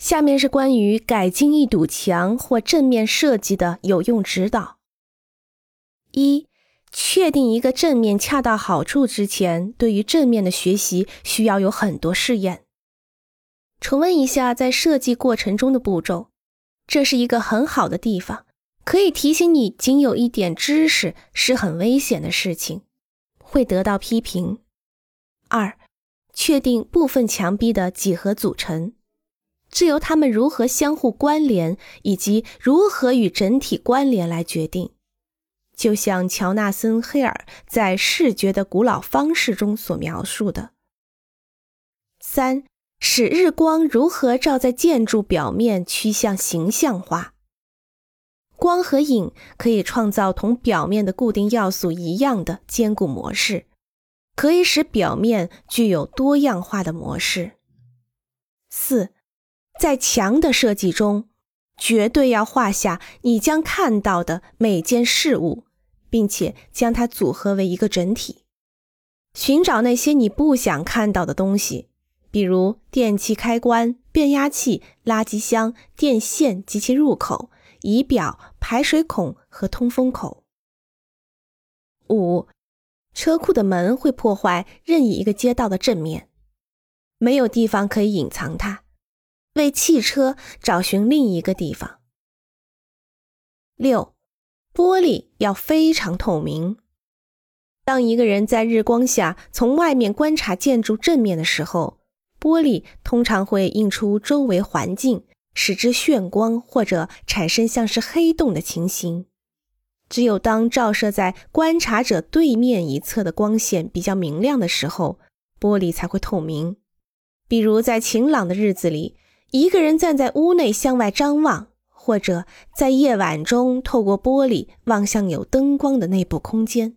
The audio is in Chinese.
下面是关于改进一堵墙或正面设计的有用指导：一、确定一个正面恰到好处之前，对于正面的学习需要有很多试验。重温一下在设计过程中的步骤，这是一个很好的地方，可以提醒你仅有一点知识是很危险的事情，会得到批评。二、确定部分墙壁的几何组成。是由它们如何相互关联，以及如何与整体关联来决定。就像乔纳森·黑尔在《视觉的古老方式》中所描述的。三、使日光如何照在建筑表面趋向形象化。光和影可以创造同表面的固定要素一样的坚固模式，可以使表面具有多样化的模式。四。在墙的设计中，绝对要画下你将看到的每件事物，并且将它组合为一个整体。寻找那些你不想看到的东西，比如电器开关、变压器、垃圾箱、电线及其入口、仪表、排水孔和通风口。五，车库的门会破坏任意一个街道的正面，没有地方可以隐藏它。为汽车找寻另一个地方。六，玻璃要非常透明。当一个人在日光下从外面观察建筑正面的时候，玻璃通常会映出周围环境，使之炫光或者产生像是黑洞的情形。只有当照射在观察者对面一侧的光线比较明亮的时候，玻璃才会透明。比如在晴朗的日子里。一个人站在屋内向外张望，或者在夜晚中透过玻璃望向有灯光的内部空间。